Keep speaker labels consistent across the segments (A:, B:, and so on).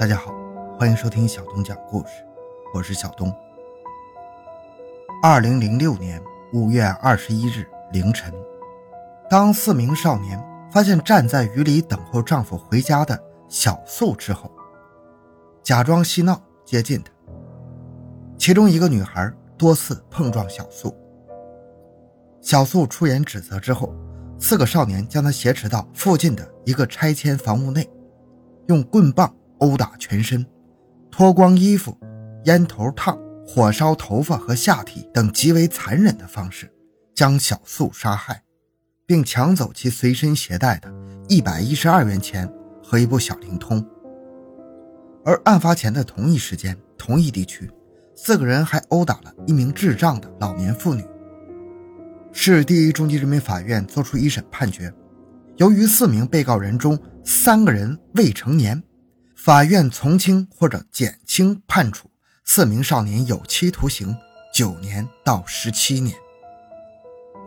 A: 大家好，欢迎收听小东讲故事，我是小东。二零零六年五月二十一日凌晨，当四名少年发现站在雨里等候丈夫回家的小素之后，假装嬉闹接近她。其中一个女孩多次碰撞小素，小素出言指责之后，四个少年将她挟持到附近的一个拆迁房屋内，用棍棒。殴打全身，脱光衣服，烟头烫，火烧头发和下体等极为残忍的方式，将小素杀害，并抢走其随身携带的一百一十二元钱和一部小灵通。而案发前的同一时间、同一地区，四个人还殴打了一名智障的老年妇女。市第一中级人民法院作出一审判决，由于四名被告人中三个人未成年。法院从轻或者减轻判处四名少年有期徒刑九年到十七年。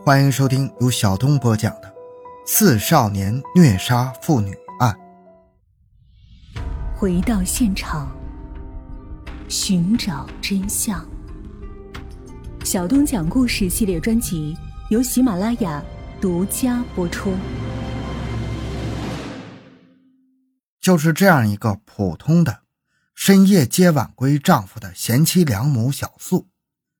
A: 欢迎收听由小东播讲的《四少年虐杀妇女案》。
B: 回到现场，寻找真相。小东讲故事系列专辑由喜马拉雅独家播出。
A: 就是这样一个普通的深夜接晚归丈夫的贤妻良母小素，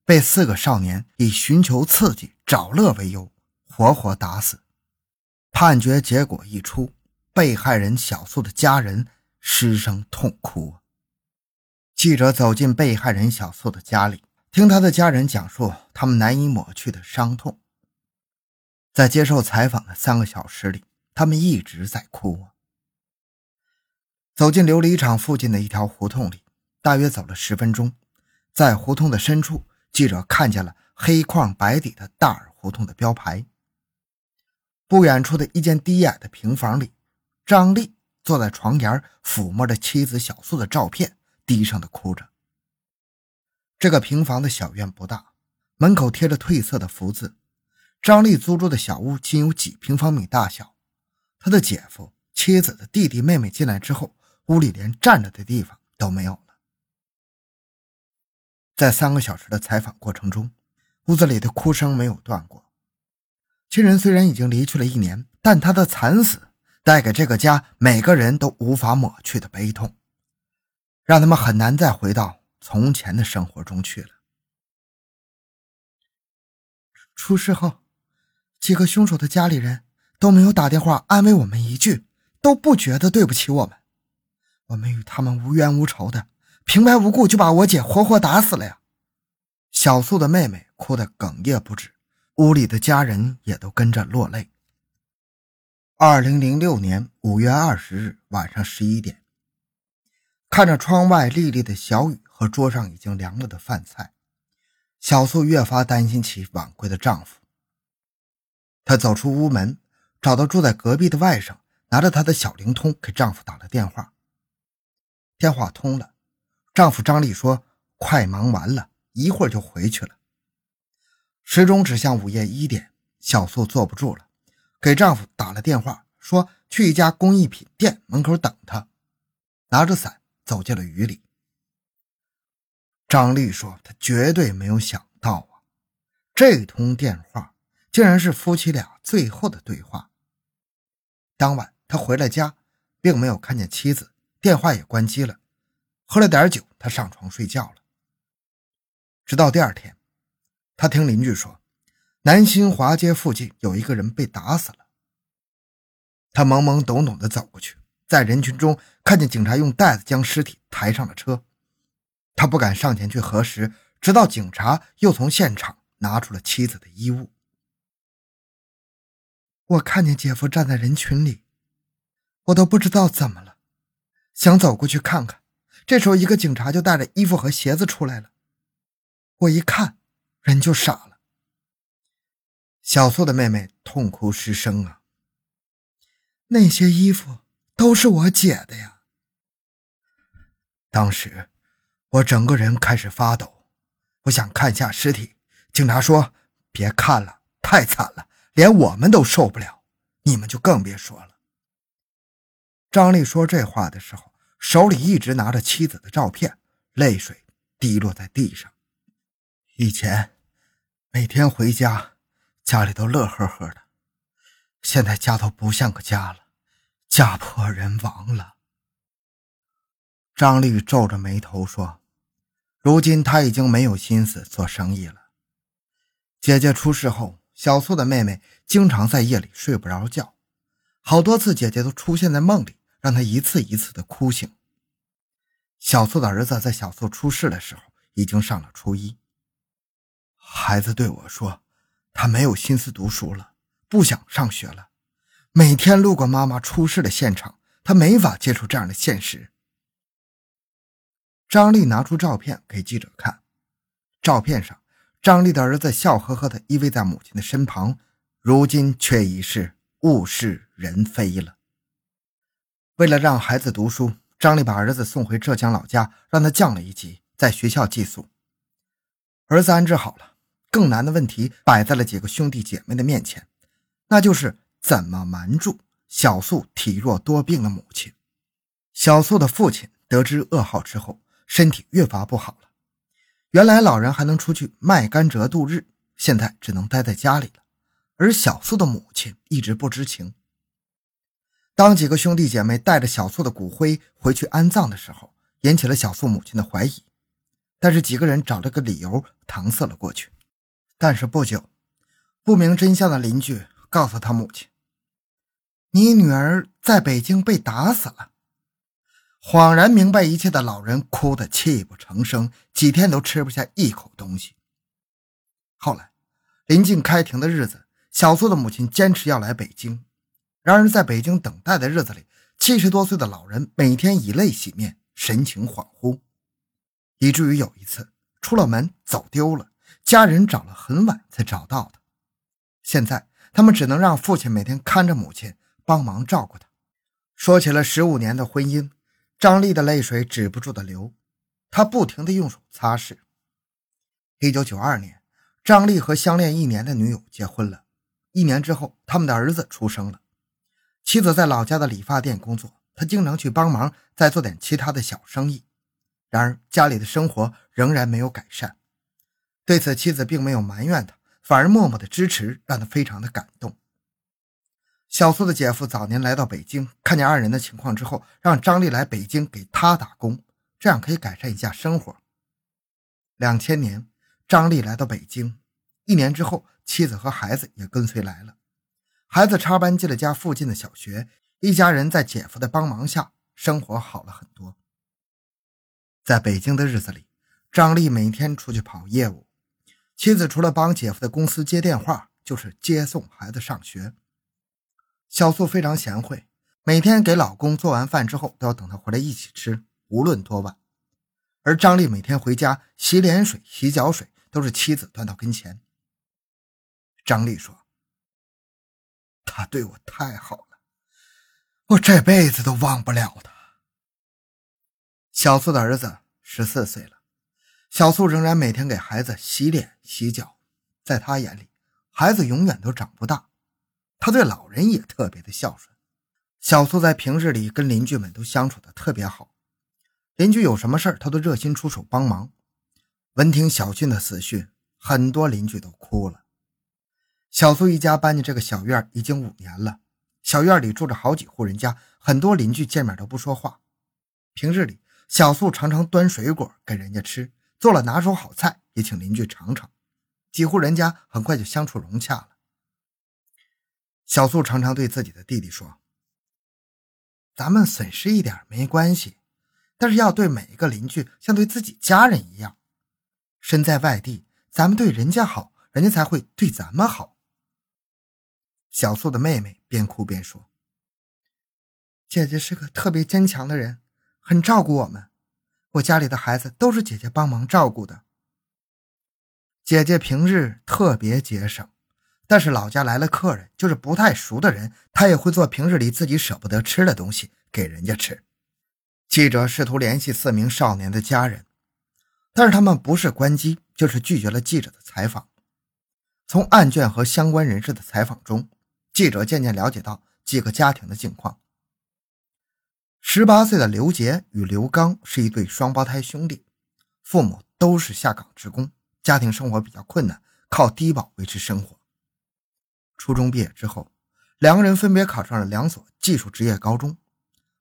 A: 被四个少年以寻求刺激、找乐为由，活活打死。判决结果一出，被害人小素的家人失声痛哭。记者走进被害人小素的家里，听他的家人讲述他们难以抹去的伤痛。在接受采访的三个小时里，他们一直在哭。走进琉璃厂附近的一条胡同里，大约走了十分钟，在胡同的深处，记者看见了黑框白底的大耳胡同的标牌。不远处的一间低矮的平房里，张丽坐在床沿，抚摸着妻子小素的照片，低声的哭着。这个平房的小院不大，门口贴着褪色的福字。张丽租住的小屋仅有几平方米大小，他的姐夫、妻子的弟弟妹妹进来之后。屋里连站着的地方都没有了。在三个小时的采访过程中，屋子里的哭声没有断过。亲人虽然已经离去了一年，但他的惨死带给这个家每个人都无法抹去的悲痛，让他们很难再回到从前的生活中去了。出事后，几个凶手的家里人都没有打电话安慰我们一句，都不觉得对不起我们。我们与他们无冤无仇的，平白无故就把我姐活活打死了呀！小素的妹妹哭得哽咽不止，屋里的家人也都跟着落泪。二零零六年五月二十日晚上十一点，看着窗外沥沥的小雨和桌上已经凉了的饭菜，小素越发担心起晚归的丈夫。她走出屋门，找到住在隔壁的外甥，拿着他的小灵通给丈夫打了电话。电话通了，丈夫张丽说：“快忙完了，一会儿就回去了。”时钟指向午夜一点，小素坐不住了，给丈夫打了电话，说去一家工艺品店门口等他，拿着伞走进了雨里。张丽说：“她绝对没有想到啊，这通电话竟然是夫妻俩最后的对话。”当晚，他回了家，并没有看见妻子。电话也关机了，喝了点酒，他上床睡觉了。直到第二天，他听邻居说，南新华街附近有一个人被打死了。他懵懵懂懂地走过去，在人群中看见警察用袋子将尸体抬上了车，他不敢上前去核实，直到警察又从现场拿出了妻子的衣物。我看见姐夫站在人群里，我都不知道怎么了。想走过去看看，这时候一个警察就带着衣服和鞋子出来了。我一看，人就傻了。小素的妹妹痛哭失声啊。那些衣服都是我姐的呀。当时我整个人开始发抖，我想看一下尸体。警察说：“别看了，太惨了，连我们都受不了，你们就更别说了。”张丽说这话的时候，手里一直拿着妻子的照片，泪水滴落在地上。以前每天回家，家里都乐呵呵的，现在家都不像个家了，家破人亡了。张丽皱着眉头说：“如今他已经没有心思做生意了。姐姐出事后，小素的妹妹经常在夜里睡不着觉，好多次姐姐都出现在梦里，让他一次一次的哭醒。小素的儿子在小素出事的时候已经上了初一。孩子对我说，他没有心思读书了，不想上学了。每天路过妈妈出事的现场，他没法接受这样的现实。”张丽拿出照片给记者看，照片上张丽的儿子笑呵呵地依偎在母亲的身旁，如今却已是物是人非了。为了让孩子读书，张丽把儿子送回浙江老家，让他降了一级，在学校寄宿。儿子安置好了，更难的问题摆在了几个兄弟姐妹的面前，那就是怎么瞒住小素体弱多病的母亲。小素的父亲得知噩耗之后。身体越发不好了。原来老人还能出去卖甘蔗度日，现在只能待在家里了。而小素的母亲一直不知情。当几个兄弟姐妹带着小素的骨灰回去安葬的时候，引起了小素母亲的怀疑。但是几个人找了个理由搪塞了过去。但是不久，不明真相的邻居告诉他母亲：“你女儿在北京被打死了。”恍然明白一切的老人哭得泣不成声，几天都吃不下一口东西。后来，临近开庭的日子，小苏的母亲坚持要来北京。然而，在北京等待的日子里，七十多岁的老人每天以泪洗面，神情恍惚，以至于有一次出了门走丢了，家人找了很晚才找到他。现在，他们只能让父亲每天看着母亲，帮忙照顾他。说起了十五年的婚姻。张丽的泪水止不住的流，她不停的用手擦拭。一九九二年，张丽和相恋一年的女友结婚了。一年之后，他们的儿子出生了。妻子在老家的理发店工作，他经常去帮忙，再做点其他的小生意。然而，家里的生活仍然没有改善。对此，妻子并没有埋怨他，反而默默的支持，让他非常的感动。小苏的姐夫早年来到北京，看见二人的情况之后，让张丽来北京给他打工，这样可以改善一下生活。两千年，张丽来到北京，一年之后，妻子和孩子也跟随来了。孩子插班进了家附近的小学，一家人在姐夫的帮忙下，生活好了很多。在北京的日子里，张丽每天出去跑业务，妻子除了帮姐夫的公司接电话，就是接送孩子上学。小素非常贤惠，每天给老公做完饭之后，都要等他回来一起吃，无论多晚。而张丽每天回家洗脸水、洗脚水都是妻子端到跟前。张丽说：“他对我太好了，我这辈子都忘不了他。”小素的儿子十四岁了，小素仍然每天给孩子洗脸、洗脚，在他眼里，孩子永远都长不大。他对老人也特别的孝顺。小苏在平日里跟邻居们都相处的特别好，邻居有什么事他都热心出手帮忙。闻听小俊的死讯，很多邻居都哭了。小苏一家搬进这个小院已经五年了，小院里住着好几户人家，很多邻居见面都不说话。平日里，小苏常常端水果给人家吃，做了拿手好菜也请邻居尝尝，几户人家很快就相处融洽了。小素常常对自己的弟弟说：“咱们损失一点没关系，但是要对每一个邻居像对自己家人一样。身在外地，咱们对人家好，人家才会对咱们好。”小素的妹妹边哭边说：“姐姐是个特别坚强的人，很照顾我们。我家里的孩子都是姐姐帮忙照顾的。姐姐平日特别节省。”但是老家来了客人，就是不太熟的人，她也会做平日里自己舍不得吃的东西给人家吃。记者试图联系四名少年的家人，但是他们不是关机，就是拒绝了记者的采访。从案卷和相关人士的采访中，记者渐渐了解到几个家庭的境况。十八岁的刘杰与刘刚是一对双胞胎兄弟，父母都是下岗职工，家庭生活比较困难，靠低保维持生活。初中毕业之后，两个人分别考上了两所技术职业高中，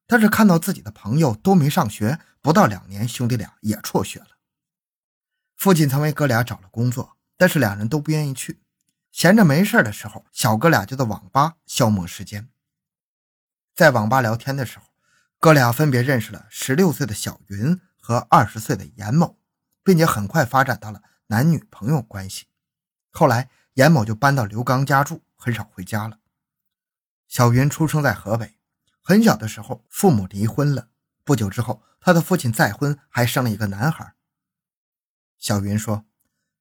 A: 但是看到自己的朋友都没上学，不到两年，兄弟俩也辍学了。父亲曾为哥俩找了工作，但是两人都不愿意去。闲着没事的时候，小哥俩就在网吧消磨时间。在网吧聊天的时候，哥俩分别认识了十六岁的小云和二十岁的严某，并且很快发展到了男女朋友关系。后来，严某就搬到刘刚家住，很少回家了。小云出生在河北，很小的时候父母离婚了。不久之后，他的父亲再婚，还生了一个男孩。小云说，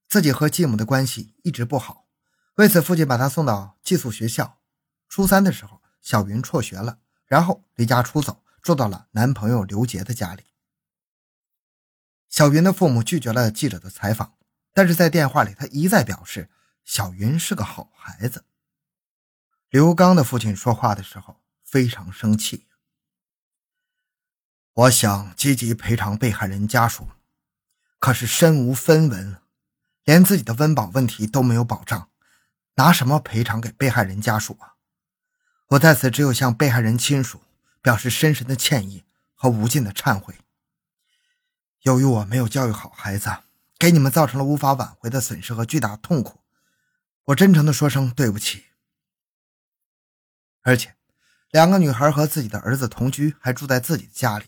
A: 自己和继母的关系一直不好，为此父亲把她送到寄宿学校。初三的时候，小云辍学了，然后离家出走，住到了男朋友刘杰的家里。小云的父母拒绝了记者的采访，但是在电话里，他一再表示。小云是个好孩子。刘刚的父亲说话的时候非常生气。我想积极赔偿被害人家属，可是身无分文，连自己的温饱问题都没有保障，拿什么赔偿给被害人家属啊？我在此只有向被害人亲属表示深深的歉意和无尽的忏悔。由于我没有教育好孩子，给你们造成了无法挽回的损失和巨大痛苦。我真诚的说声对不起。而且，两个女孩和自己的儿子同居，还住在自己的家里。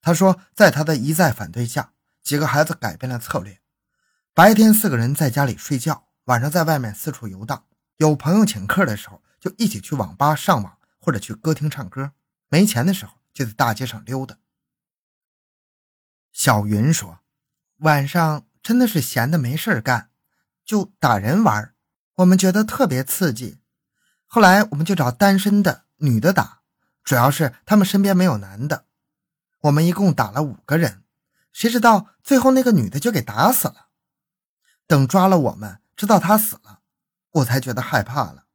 A: 他说，在他的一再反对下，几个孩子改变了策略：白天四个人在家里睡觉，晚上在外面四处游荡。有朋友请客的时候，就一起去网吧上网，或者去歌厅唱歌。没钱的时候，就在大街上溜达。小云说：“晚上真的是闲的没事干。”就打人玩，我们觉得特别刺激。后来我们就找单身的女的打，主要是他们身边没有男的。我们一共打了五个人，谁知道最后那个女的就给打死了。等抓了我们，直到他死了，我才觉得害怕了。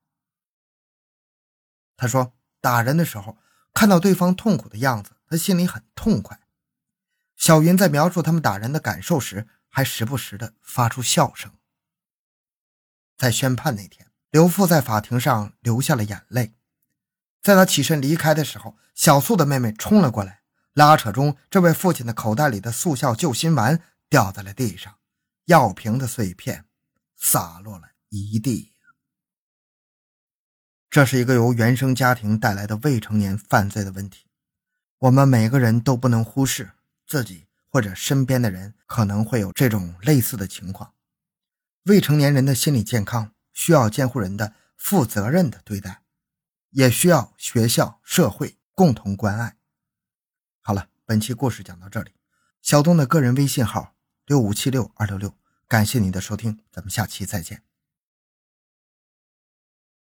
A: 他说打人的时候看到对方痛苦的样子，他心里很痛快。小云在描述他们打人的感受时，还时不时的发出笑声。在宣判那天，刘父在法庭上流下了眼泪。在他起身离开的时候，小素的妹妹冲了过来，拉扯中，这位父亲的口袋里的速效救心丸掉在了地上，药瓶的碎片洒落了一地。这是一个由原生家庭带来的未成年犯罪的问题，我们每个人都不能忽视自己或者身边的人可能会有这种类似的情况。未成年人的心理健康需要监护人的负责任的对待，也需要学校、社会共同关爱。好了，本期故事讲到这里。小东的个人微信号六五七六二六六，感谢您的收听，咱们下期再见。